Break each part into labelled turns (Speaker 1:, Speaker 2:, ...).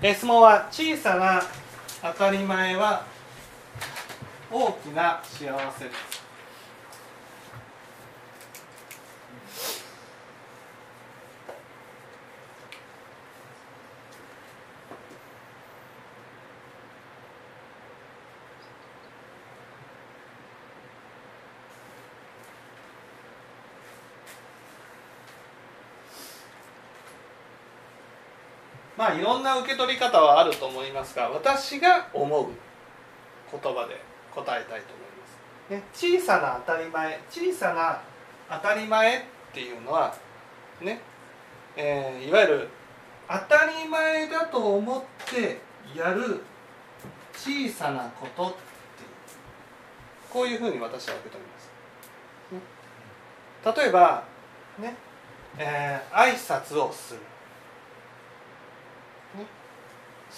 Speaker 1: え質問は小さな当たり前は大きな幸せ。まあいろんな受け取り方はあると思いますが私が思う言葉で答えたいと思います。ね、小さな当たり前小さな当たり前っていうのはね、えーいわゆる当たり前だと思ってやる小さなことっていうこういうふうに私は受け止めます。ね例えばね、えー挨拶をする。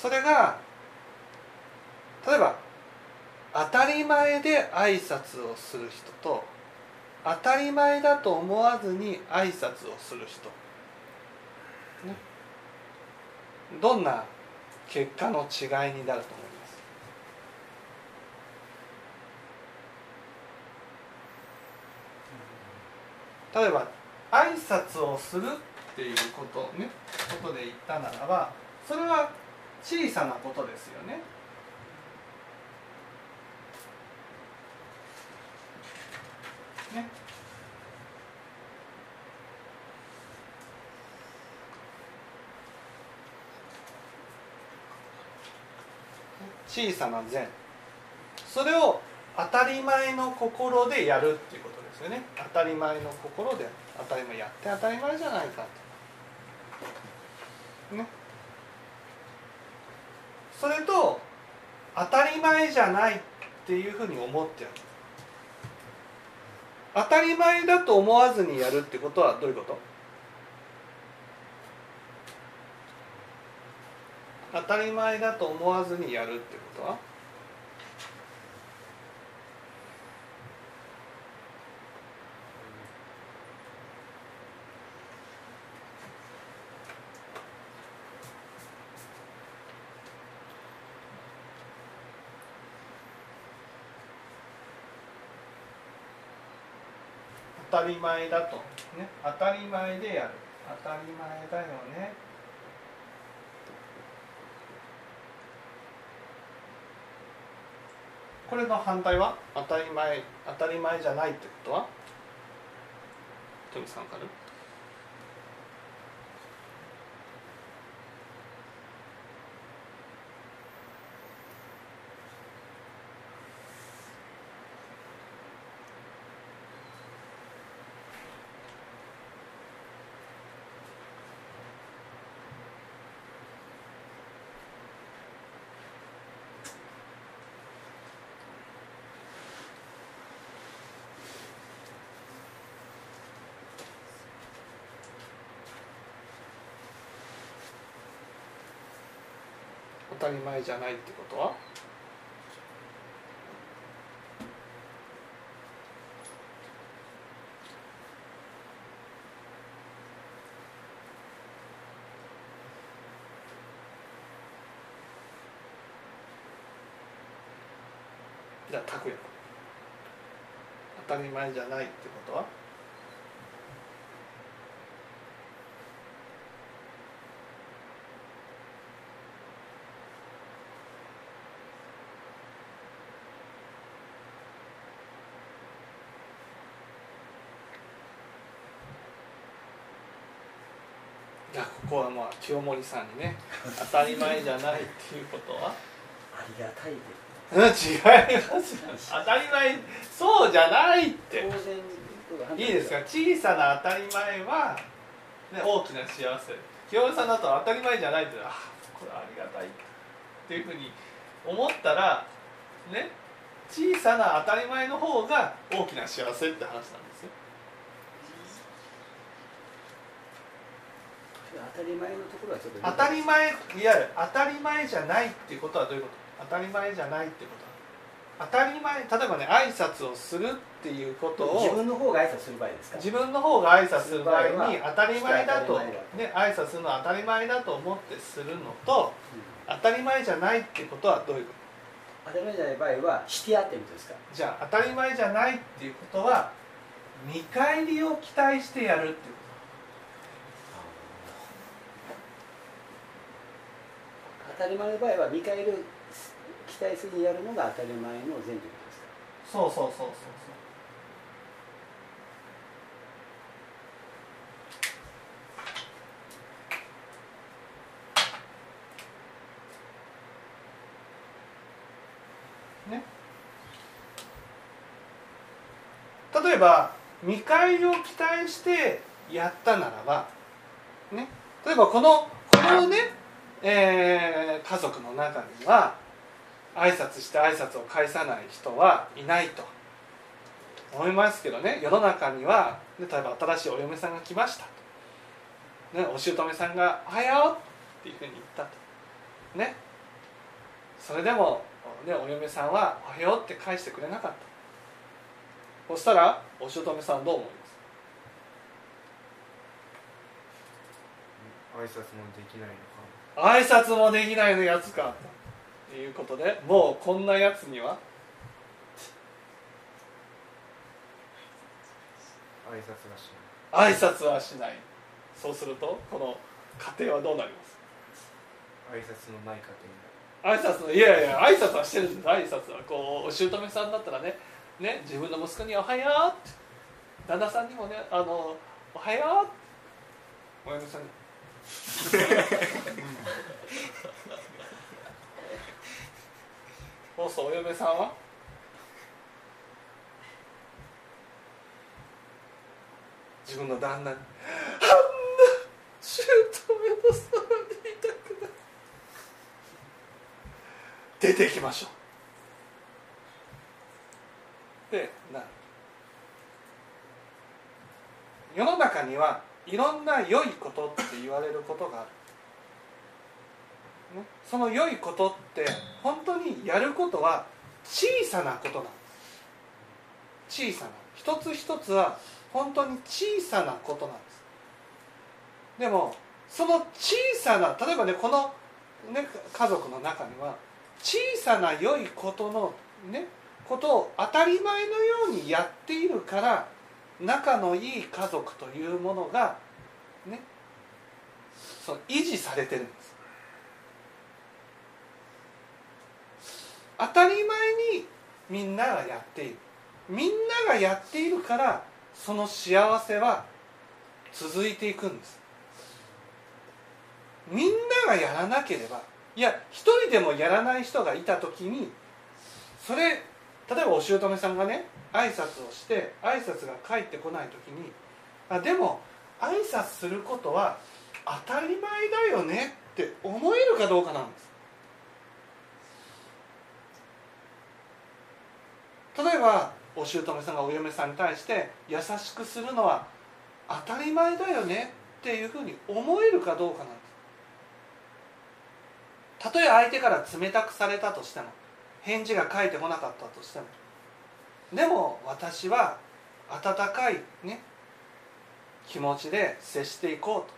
Speaker 1: それが例えば当たり前で挨拶をする人と当たり前だと思わずに挨拶をする人、ね、どんな結果の違いになると思います？例えば挨拶をするっていうことねことで言ったならばそれは小さなことですよね。ね。小さな善それを当たり前の心でやるっていうことですよね当たり前の心で当たり前やって当たり前じゃないかとねそれと当たり前じゃないっていうふうに思ってやる。当たり前だと思わずにやるってことはどういうこと？当たり前だと思わずにやるってことは？たり前だと。ね。当たり前でやる。当たり前だよね。これの反対は？当たり前当たり前じゃないってことは？富さんから当たり前じゃないってことは？じゃあ拓也。当たり前じゃないってことは？やここはまあ清盛さんにね当たり前じゃないっていうことは？
Speaker 2: ありがたいで。
Speaker 1: うん違います当たり前そうじゃないって。
Speaker 2: 当然
Speaker 1: いいですか？小さな当たり前は、ね、大きな幸せ。清盛さんだと当たり前じゃないって。あこれありがたいっていうふうに思ったらね小さな当たり前の方が大きな幸せって話なんですよ
Speaker 2: 当たり前のところはちょっと
Speaker 1: 当たり前いわゆる当たり前じゃないっていうことはどういうこと？当たり前じゃないってこと。は当たり前例えばね挨拶をするっていうことを
Speaker 2: 自分の方が挨拶する場合ですか？
Speaker 1: 自分の方が挨拶する場合に当たり前だとね挨拶するのは当たり前だと思ってするのと当たり前じゃないってことはどういうこと？
Speaker 2: 当たり前じゃない場合はしてやってみるですか？
Speaker 1: じゃあ当たり前じゃないっていうことは見返りを期待してやるっていう
Speaker 2: 当たり前の場合は見返る期待するにやるのが当たり前の前提です。か
Speaker 1: そうそうそうそうそう。ね。例えば見返りを期待してやったならばね。例えばこのこのね、えー家族の中には挨拶して挨拶を返さない人はいないと思いますけどね。世の中には、ね、例えば新しいお嫁さんが来ました。と、ね、お姑さんが「おはよう」っていうふうに言ったと。ね。それでも、ね、お嫁さんは「おはよう」って返してくれなかった。そしたらお姑さんどう思います？
Speaker 3: 挨拶もできないの
Speaker 1: 挨拶もできないのやつか。ということでもうこんなやつには？
Speaker 3: 挨拶がしない。
Speaker 1: 挨拶はしない。そうするとこの家庭はどうなります？
Speaker 3: 挨拶のない家
Speaker 1: 挨拶のいやいや挨拶はしてるんです挨拶は。こうお姑さんだったらね。ね自分の息子に「おはよう」って。旦那さんにもね「あのおはよう」お嫁さんにそうそうお嫁さん。は自分の旦那に「あん。な姑のそばにいたくない」出てきましょうでな世の中にはいろんな良いことって言われることがある、ね、その良いことって本当にやることは小さなことなんです。小さな。一つ一つは本当に小さなことなんです。でもその小さな例えばねこの、ね、家族の中には小さな良いことのねことを当たり前のようにやっているから仲のいい家族というものがねその維持されてるんです。当たり前にみんながやっている。みんながやっているからその幸せは続いていくんです。みんながやらなければいや一人でもやらない人がいた時にそれ例えばお姑さんがね挨拶をして挨拶が返ってこない時にあでも挨拶することは当たり前だよねって思えるかどうかなんです。例えばお姑さんがお嫁さんに対して優しくするのは当たり前だよねっていうふうに思えるかどうかなんです。たとえ相手から冷たくされたとしても返事が返ってこなかったとしても。でも私は温かいね気持ちで接していこう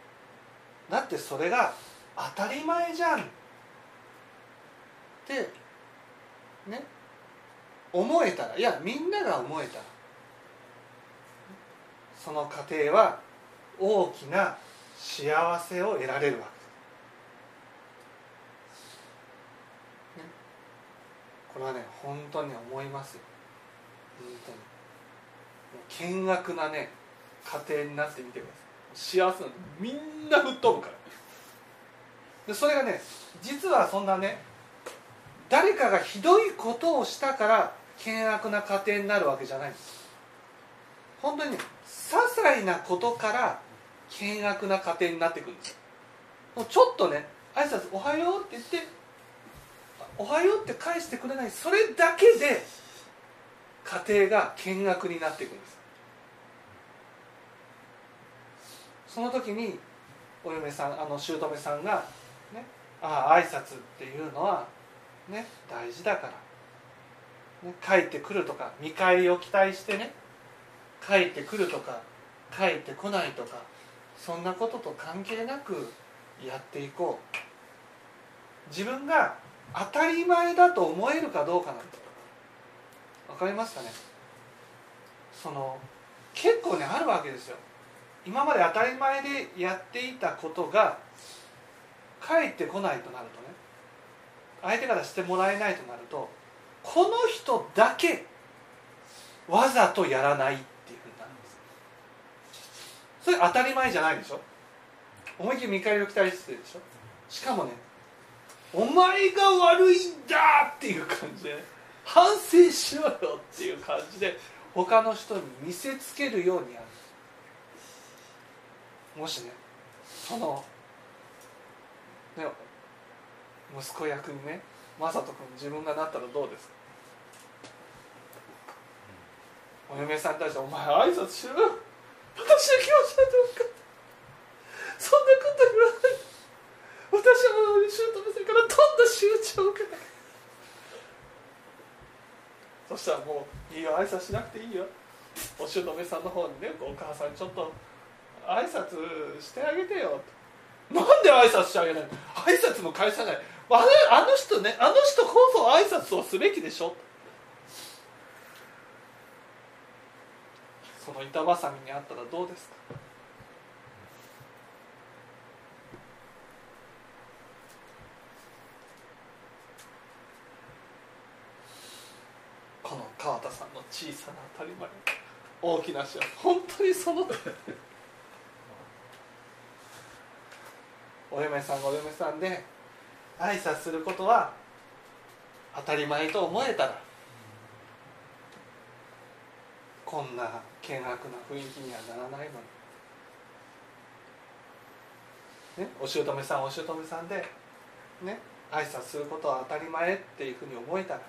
Speaker 1: と。だってそれが当たり前じゃんってね思えたらいやみんなが思えたらその家庭は大きな幸せを得られるわけですこれはね本当に思いますよ。本当に。もう見学なね家庭になってみてください。幸せなのみんな吹っ飛ぶから。でそれがね実はそんなね誰かがひどいことをしたから険悪な家庭になるわけじゃない。んです本当にね些細なことから険悪な家庭になっていくんです。もうちょっとね挨拶おはようって言っておはようって返してくれない。それだけで家庭が見学になっていくんです。その時にお嫁さんあの姑さんがねああ挨拶っていうのはね大事だから。ね、帰ってくるとか見返りを期待してね帰ってくるとか帰ってこないとかそんなことと関係なくやっていこう。自分が当たり前だと思えるかどうかなんだわかりますかね？その結構ねあるわけですよ。今まで当たり前でやっていたことが帰ってこないとなるとね。相手からしてもらえないとなるとこの人だけわざとやらないっていうふうになるんです。それ当たり前じゃないでしょ？思いっきり見返りを期待してるでしょ？しかもねお前が悪いんだっていう感じで、ね、反省しろよっていう感じで他の人に見せつけるようにやる。もしねそのね息子役にね雅人君自分がなったらどうですか？お嫁さんに対して「お前挨拶しろよ。私の気持ちはどうか」そんなこと言わない私はもう姑さんからどんな仕打ちを受けたそしたらもう「いいよ。挨拶しなくていいよ」お姑さんの方にねお母さんちょっと挨拶してあげてよ。なんで挨拶してあげないの挨拶も返さない。あれあの人ねあの人こそ挨拶をすべきでしょ？その板挟みにあったらどうですかこの川田さんの小さな当たり前。大きな幸せ。本当にその。お嫁さんお嫁さんで挨拶することは当たり前と思えたらこんな険悪な雰囲気にはならないのに、ね、お姑さんお姑さんでね挨拶することは当たり前っていうふうに思えたら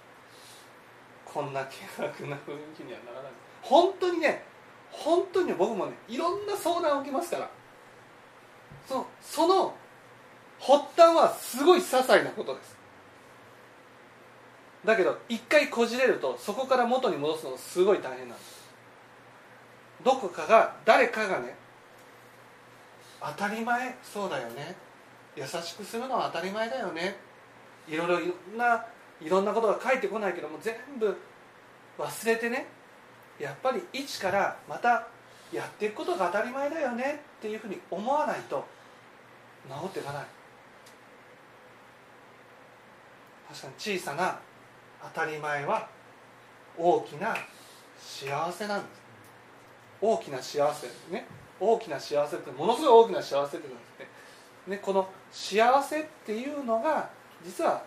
Speaker 1: こんな険悪な雰囲気にはならない。本当にね本当に僕もねいろんな相談を受けますから。そその発端はすごい些細なことです。だけど一回こじれるとそこから元に戻すのすごい大変なんです。どこかが誰かがね当たり前そうだよね。優しくするのは当たり前だよね。いろいろいろんないろんなことが返ってこないけども全部忘れてねやっぱり一からまたやっていくことが当たり前だよねっていうふうに思わないと治っていかない。確かに小さな当たり前は大きな幸せなんです。大きな幸せね。大きな幸せってものすごい大きな幸せってなんですねねこの幸せっていうのが実は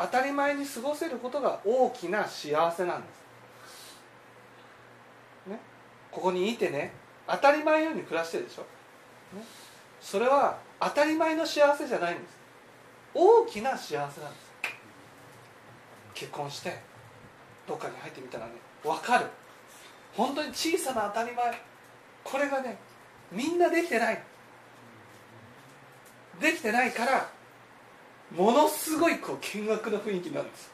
Speaker 1: 当たり前に過ごせることが大きな幸せなんです、ね、ここにいてね。当たり前のように暮らしてるでしょ、ね、それは当たり前の幸せじゃないんです。大きな幸せなんです。結婚してどっかに入ってみたらね分かる。本当に小さな当たり前。これがねみんなできてない。できてないからものすごいこう見学の雰囲気なんです。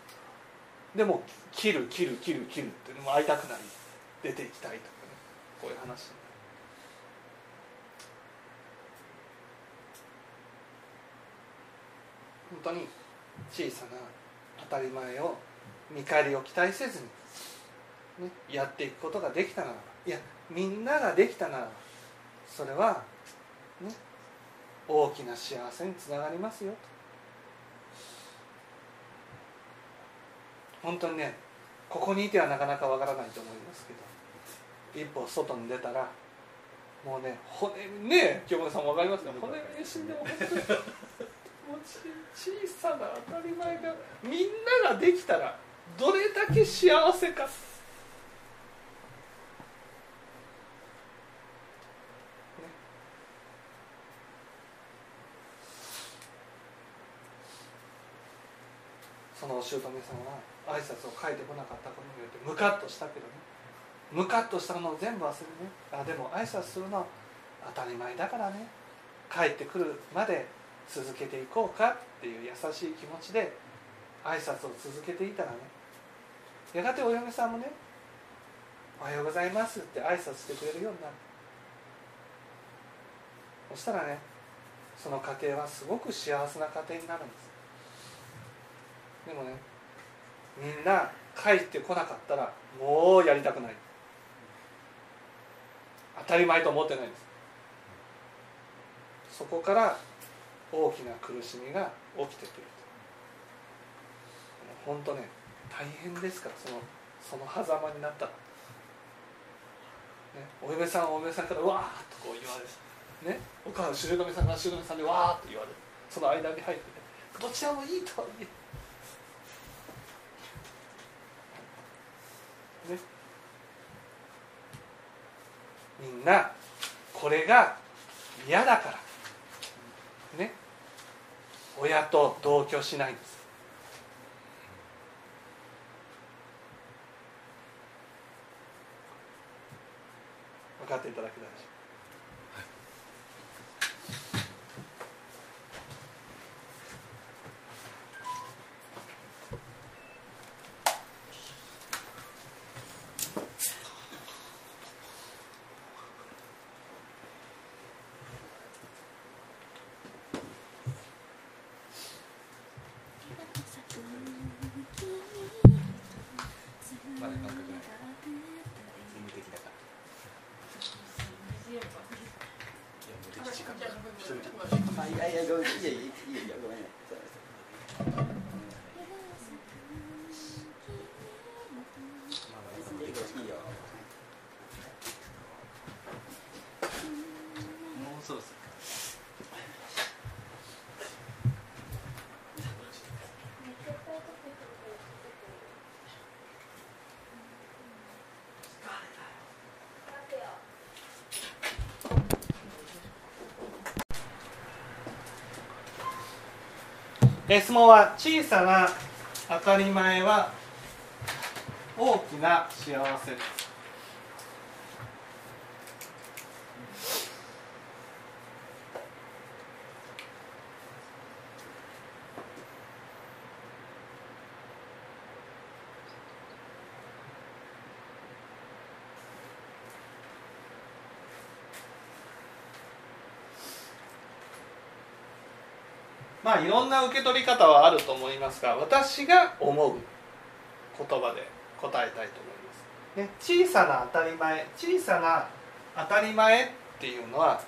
Speaker 1: でも切る切る切る切るっていう会いたくなり。出ていきたいとかね。こういう話本当に小さな当たり前を見返りを期待せずに、ね、やっていくことができたならば。いやみんなができたならばそれは、ね、大きな幸せにつながりますよと。本当にねここにいてはなかなかわからないと思いますけど一歩外に出たらもうね骨ね清村さん分かりますか？骨に死んでも小さな当たり前がみんなができたらどれだけ幸せか、ね、そのお姑さんは挨拶を書いてこなかったことによってムカッとしたけどね。ムカッとしたのを全部忘れてね。あでも挨拶するのは当たり前だからね。帰ってくるまで続けていこうかっていう優しい気持ちで挨拶を続けていたらね。やがてお嫁さんもね「おはようございます」って挨拶してくれるようになる。そしたらねその家庭はすごく幸せな家庭になるんです。でもねみんな帰ってこなかったらもうやりたくない。当たり前と思ってないです。そこから大きな苦しみが起きてくると。本当ね大変ですからそのその狭間になったら、ね、お嫁さんお嫁さんからわーっとこう言われる、ね、お母さん姑さんが姑さんでわーっと言われるその間に入ってねどちらもいいとは言えみんなこれが嫌だから。ね。親と同居しないんです。分かっていただけたでしょ
Speaker 3: ういや
Speaker 2: いやごめんいやい。やいやいやごめんねそうです
Speaker 3: まだ
Speaker 2: いいよいいよ
Speaker 3: もうそろそろ
Speaker 1: え質問は小さな当たり前は大きな幸せです。あいろんな受け取り方はあると思いますが私が思う言葉で答えたいと思います、ね、小さな当たり前小さな当たり前っていうのは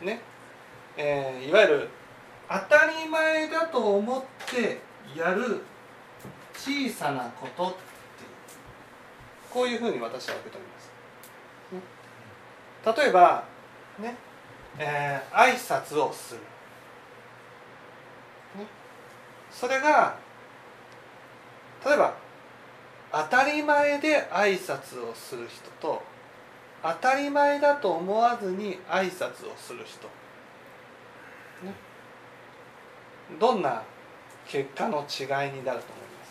Speaker 1: ね、えーいわゆる当たり前だと思ってやる小さなことっていう。こういうふうに私は受け取ります、ね。例えばね、えー挨拶をする。それが例えば当たり前で挨拶をする人と当たり前だと思わずに挨拶をする人、ね、どんな結果の違いになると思いま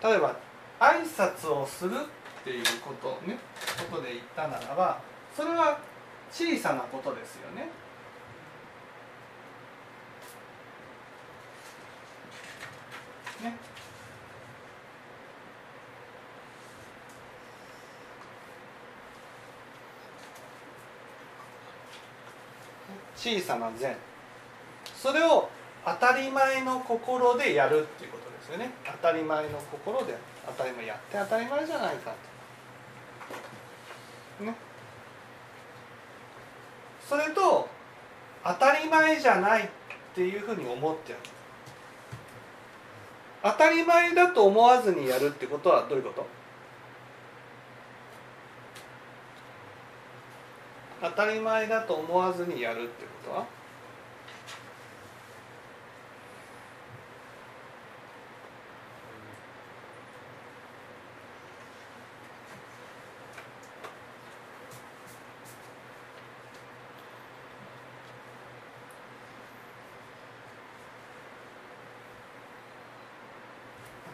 Speaker 1: す？例えば挨拶をするっていうことね。ことで言ったならばそれは小さなことですよね。ね。小さな善。それを当たり前の心でやるっていうことですよね。当たり前の心で当たり前やって当たり前じゃないかと。ね。それと当たり前じゃないっていうふうに思ってやる。当たり前だと思わずにやるってことはどういうこと？当たり前だと思わずにやるってことは？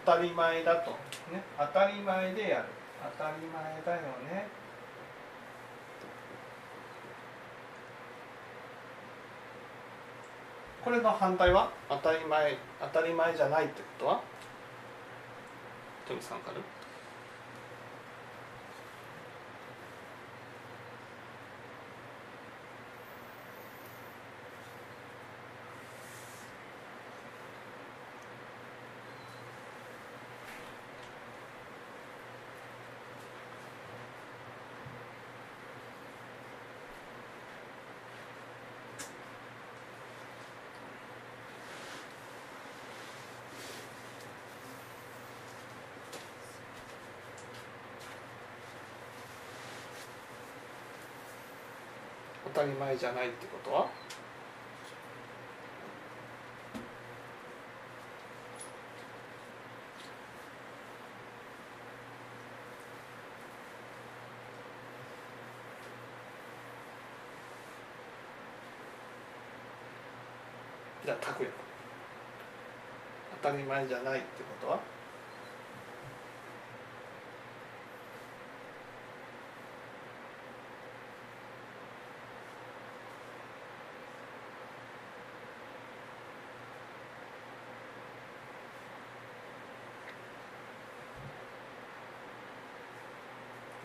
Speaker 1: 当たり前だと。ね。当たり前でやる。当たり前だよね。これの反対は？当たり前当たり前じゃないってことは？富さんから？当たり前じゃないってことは？じゃあ拓也。当たり前じゃない。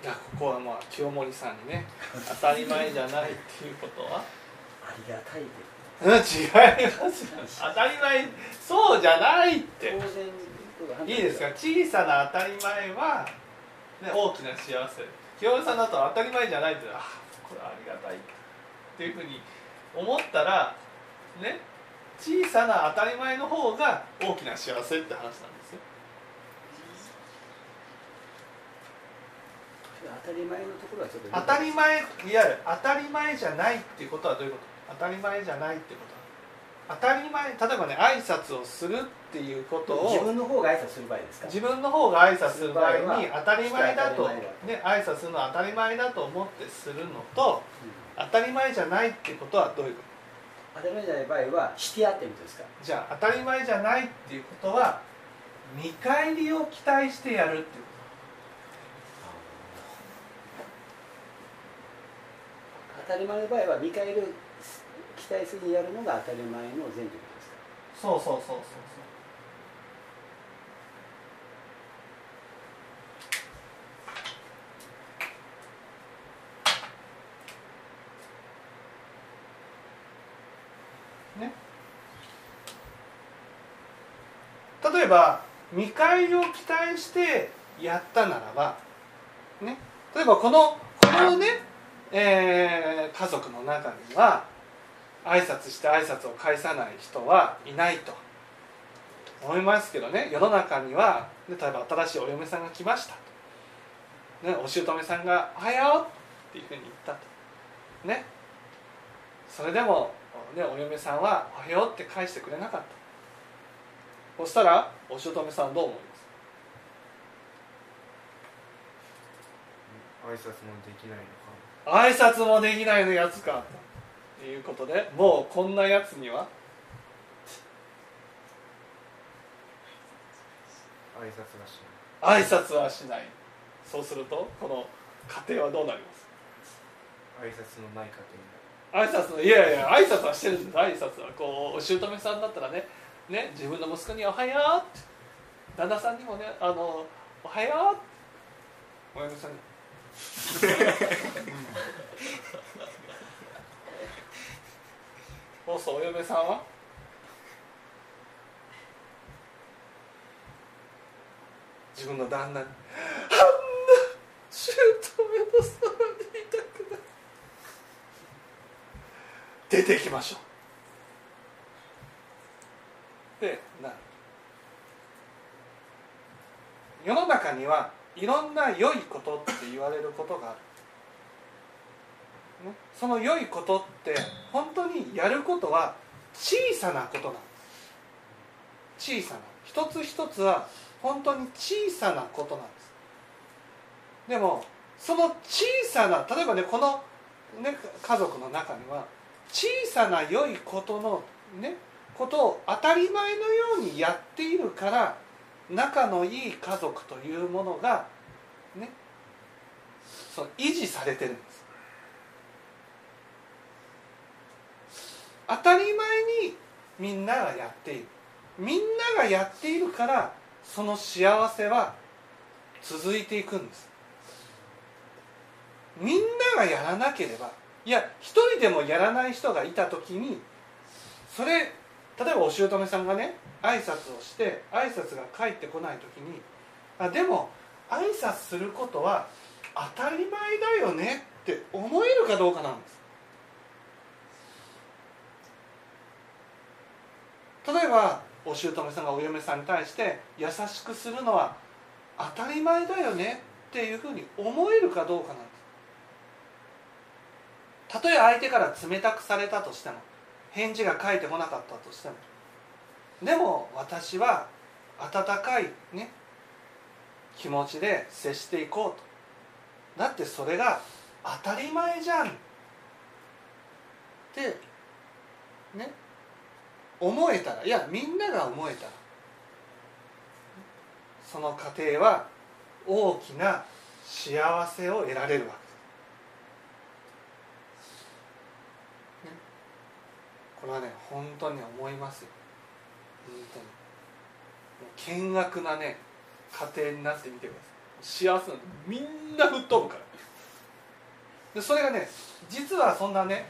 Speaker 1: いやここはまあ清盛さんにね 当たり前じゃないっていうことは？
Speaker 2: ありがたいで。
Speaker 1: うん違います当たり前そうじゃないって。
Speaker 2: い
Speaker 1: いですか？小さな当たり前は、ね、大きな幸せ。清盛さんだと当たり前じゃないってあこれありがたいっていうふうに思ったらね小さな当たり前の方が大きな幸せって話なんですよ
Speaker 2: 当たり前のところはちょっと
Speaker 1: 当たり前いわゆる当たり前じゃないっていうことはどういうこと？当たり前じゃないってこと。は当たり前例えばね挨拶をするっていうことを
Speaker 2: 自分の方が挨拶する場合ですか？
Speaker 1: 自分の方が挨拶する場合に当たり前だとね挨拶するのは当たり前だと思ってするのと当たり前じゃないってことはどういうこと？
Speaker 2: 当たり前じゃない場合はしてやってるんですか？
Speaker 1: じゃあ当たり前じゃないっていうことは見返りを期待してやるっていうこ
Speaker 2: 当たり前の場合は見返る期待するにやるのが当たり前の前提です。か
Speaker 1: そうそうそうそうそう。ね。例えば見返りを期待してやったならばね。例えばこのこのね、えー家族の中には挨拶して挨拶を返さない人はいないと。思いますけどね。世の中には例えば新しいお嫁さんが来ましたと、ね、お姑さんが「おはよう」っていうふうに言ったと。ね。それでも、ね、お嫁さんは「おはよう」って返してくれなかった。そしたらお姑さんどう思います？
Speaker 3: 挨拶もできないの
Speaker 1: 挨拶もできないのやつか。ということでもうこんなやつには。
Speaker 3: 挨拶がしない。
Speaker 1: 挨拶はしない。そうするとこの家庭はどうなります？
Speaker 3: 挨拶のない家庭に
Speaker 1: 挨拶のいやいや挨拶はしてるんです挨拶は。こうお姑さんだったらねね自分の息子に「おはよう」って。旦那さんにもね「あのおはよう」お嫁さんに そうそうお嫁さんは？自分の旦那に「あんな姑のそばにいたくない」出てきましょう。でなる世の中にはいろんな良いことって言われることがある、その良いことって本当にやることは小さなことなんです小さな。一つ一つは本当に小さなことなんです。でもその小さな例えばねこの、ね、家族の中には小さな良いことのねことを当たり前のようにやっているから仲のいい家族というものがねその維持されてるんです。当たり前にみんながやっている。みんながやっているからその幸せは続いていくんです。みんながやらなければいや一人でもやらない人がいた時にそれ例えばお姑さんがね挨拶をして挨拶が返ってこない時にあでも挨拶することは当たり前だよねって思えるかどうかなんです。例えばお姑さんがお嫁さんに対して優しくするのは当たり前だよねっていうふうに思えるかどうかなんです。たとえ相手から冷たくされたとしても返事が返ってこなかったとしても。でも私は温かいね気持ちで接していこうと。だってそれが当たり前じゃん。ってね思えたらいやみんなが思えた。らその過程は大きな幸せを得られるわけ。です、ね。これはね本当に思いますよ。本当に。もう見学なね家庭になってみてください。幸せなのみんな吹っ飛ぶから。でそれがね実はそんなね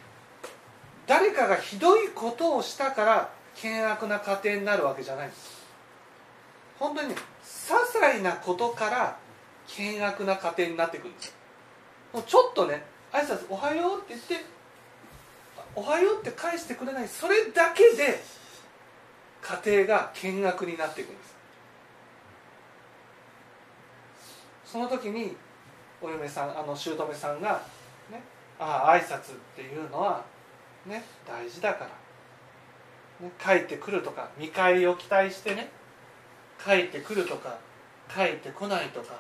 Speaker 1: 誰かがひどいことをしたから険悪な家庭になるわけじゃないんです。本当にね些細なことから険悪な家庭になっていくんです。もうちょっとね挨拶おはようって言っておはようって返してくれない。それだけで家庭が見学になっていくんです。その時にお嫁さんあの姑さんがねああ挨拶っていうのはね大事だから、帰ってくるとか見返りを期待してね帰ってくるとか帰ってこないとか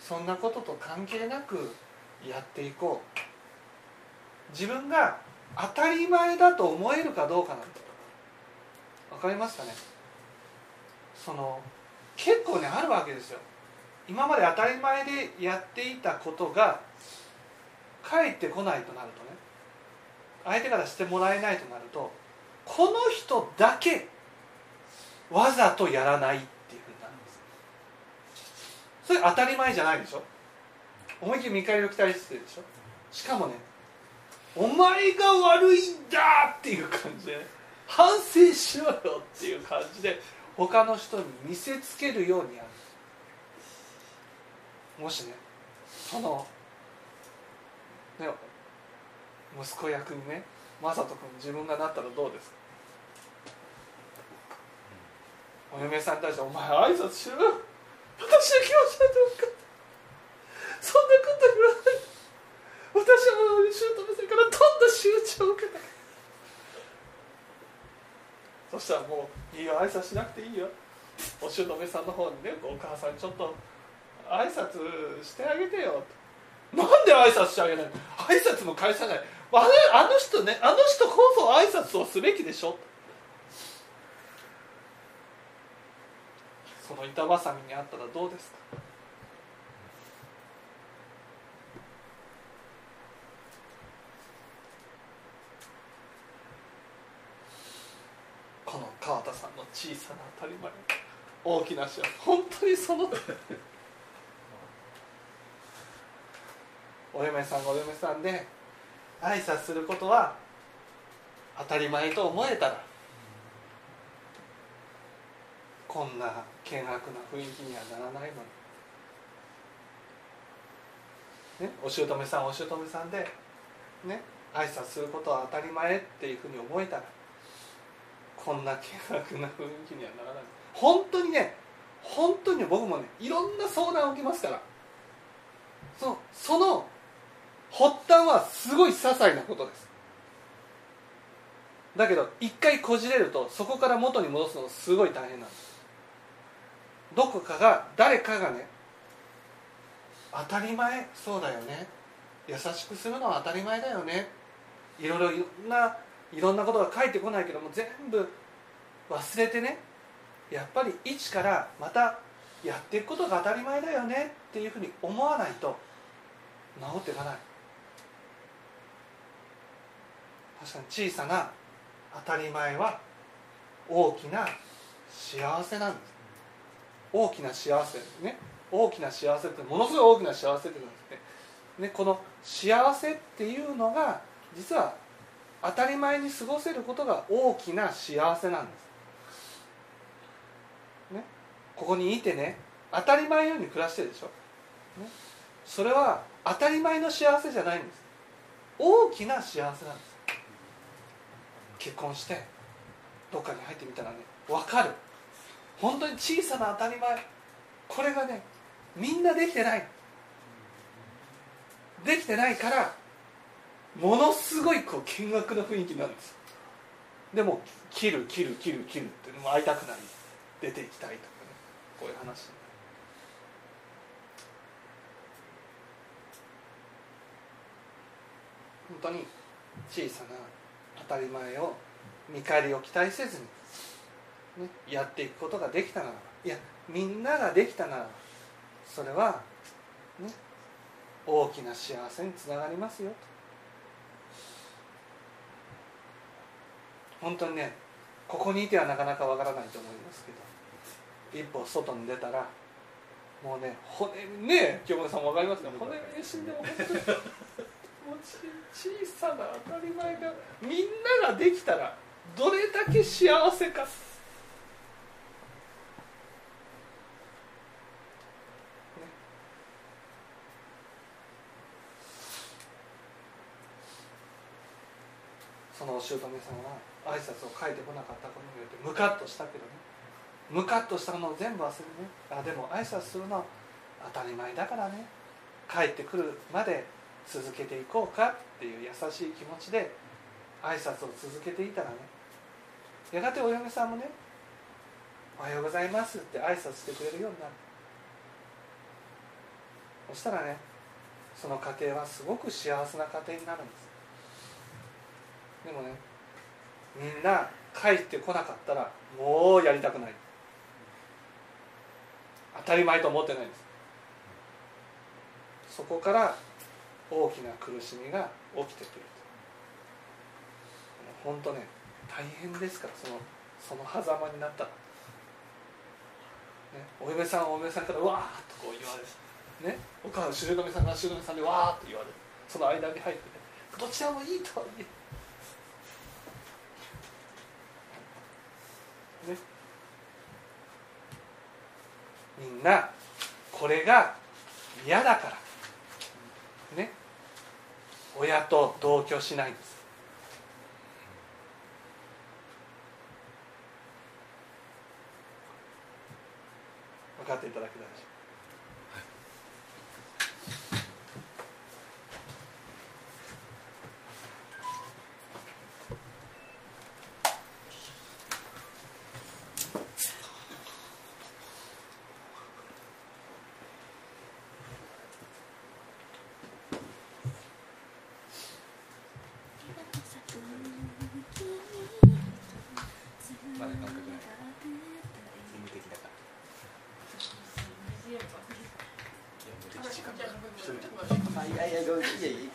Speaker 1: そんなことと関係なくやっていこう。自分が当たり前だと思えるかどうかなんて。分かりますかね？その結構ねあるわけですよ。今まで当たり前でやっていたことが返ってこないとなるとね相手からしてもらえないとなるとこの人だけわざとやらないっていうふうになるんです。それ当たり前じゃないでしょ？思いっきり見返りを期待してるでしょ？しかもねお前が悪いんだっていう感じで、ね、反省しろよっていう感じで他の人に見せつけるようにやる。もしねその息子役にね雅人君自分がなったらどうですか？お嫁さんに対して「お前挨拶しろよ私の気持ちなんて分かったそんなこと言わない私はもう姑さんからどんな仕打ちを受けたそしたらもういいよ挨拶しなくていいよ。お姑さんの方にねお母さんちょっと挨拶してあげてよ。なんで挨拶してあげない？挨拶も返さない。あれあの人ねあの人こそ挨拶をすべきでしょ。の板挟みにあったらどうですか？この川田さんの小さな当たり前。大きな幸せ。本当にそのお嫁さんお嫁さんで挨拶することは当たり前と思えたらこんな険悪な雰囲気にはならないのに、ね、お姑さんお姑さんでね挨拶することは当たり前っていうふうに思えたらこんな険悪な雰囲気にはならない。本当にね本当に僕もねいろんな相談を受けますから。そのその発端はすごい些細なことです。だけど一回こじれるとそこから元に戻すのすごい大変なんです。どこかが誰かがね当たり前そうだよね。優しくするのは当たり前だよね。いろいろいろんないろんなことが返ってこないけども全部忘れてね。やっぱり一からまたやっていくことが当たり前だよね。っていうふうに思わないと治っていかない。確かに小さな当たり前は大きな幸せなんです。大きな幸せね。大きな幸せってものすごい大きな幸せって言うんですね。ねこの幸せっていうのが実は当たり前に過ごせることが大きな幸せなんです、ね、ここにいてね当たり前ように暮らしてるでしょ、ね、それは当たり前の幸せじゃないんです。大きな幸せなんです。結婚してどっかに入ってみたらね分かる。本当に小さな当たり前。これがねみんなできてない。できてないからものすごいこう見学の雰囲気になるんです。でも切る切る切る切るってもう会いたくなり出ていきたいとかね。こういう話本当に小さな当たり前を見返りを期待せずに、ね、やっていくことができたならいやみんなができたならそれは、ね、大きな幸せにつながりますよと。本当にねここにいてはなかなかわからないと思いますけど一歩外に出たらもうね骨ね清盛さんも分かりますか？骨死んでも本当にもう小さな当たり前がみんなができたらどれだけ幸せかそお姑さんは挨拶を書いてこなかったことによってムカッとしたけどね。ムカッとしたのを全部忘れね。あでも挨拶するの当たり前だからね。帰ってくるまで続けていこうかっていう優しい気持ちで挨拶を続けていたらね。やがてお嫁さんもね「おはようございます」って挨拶してくれるようになる。そしたらねその家庭はすごく幸せな家庭になるんです。でもねみんな帰ってこなかったらもうやりたくない。当たり前と思ってないんです。そこから大きな苦しみが起きてくる本当ね大変ですからそのその狭間になったら、ね、お嫁さんお嫁さんからわーっとこう言われる、ね、お母さん姑さんが姑さんでわーっと言われるその間に入ってねどちらもいいとは言えねみんなこれが嫌だから。ね。親と同居しないんです。分かっていただけたでしょ
Speaker 3: 無敵時間一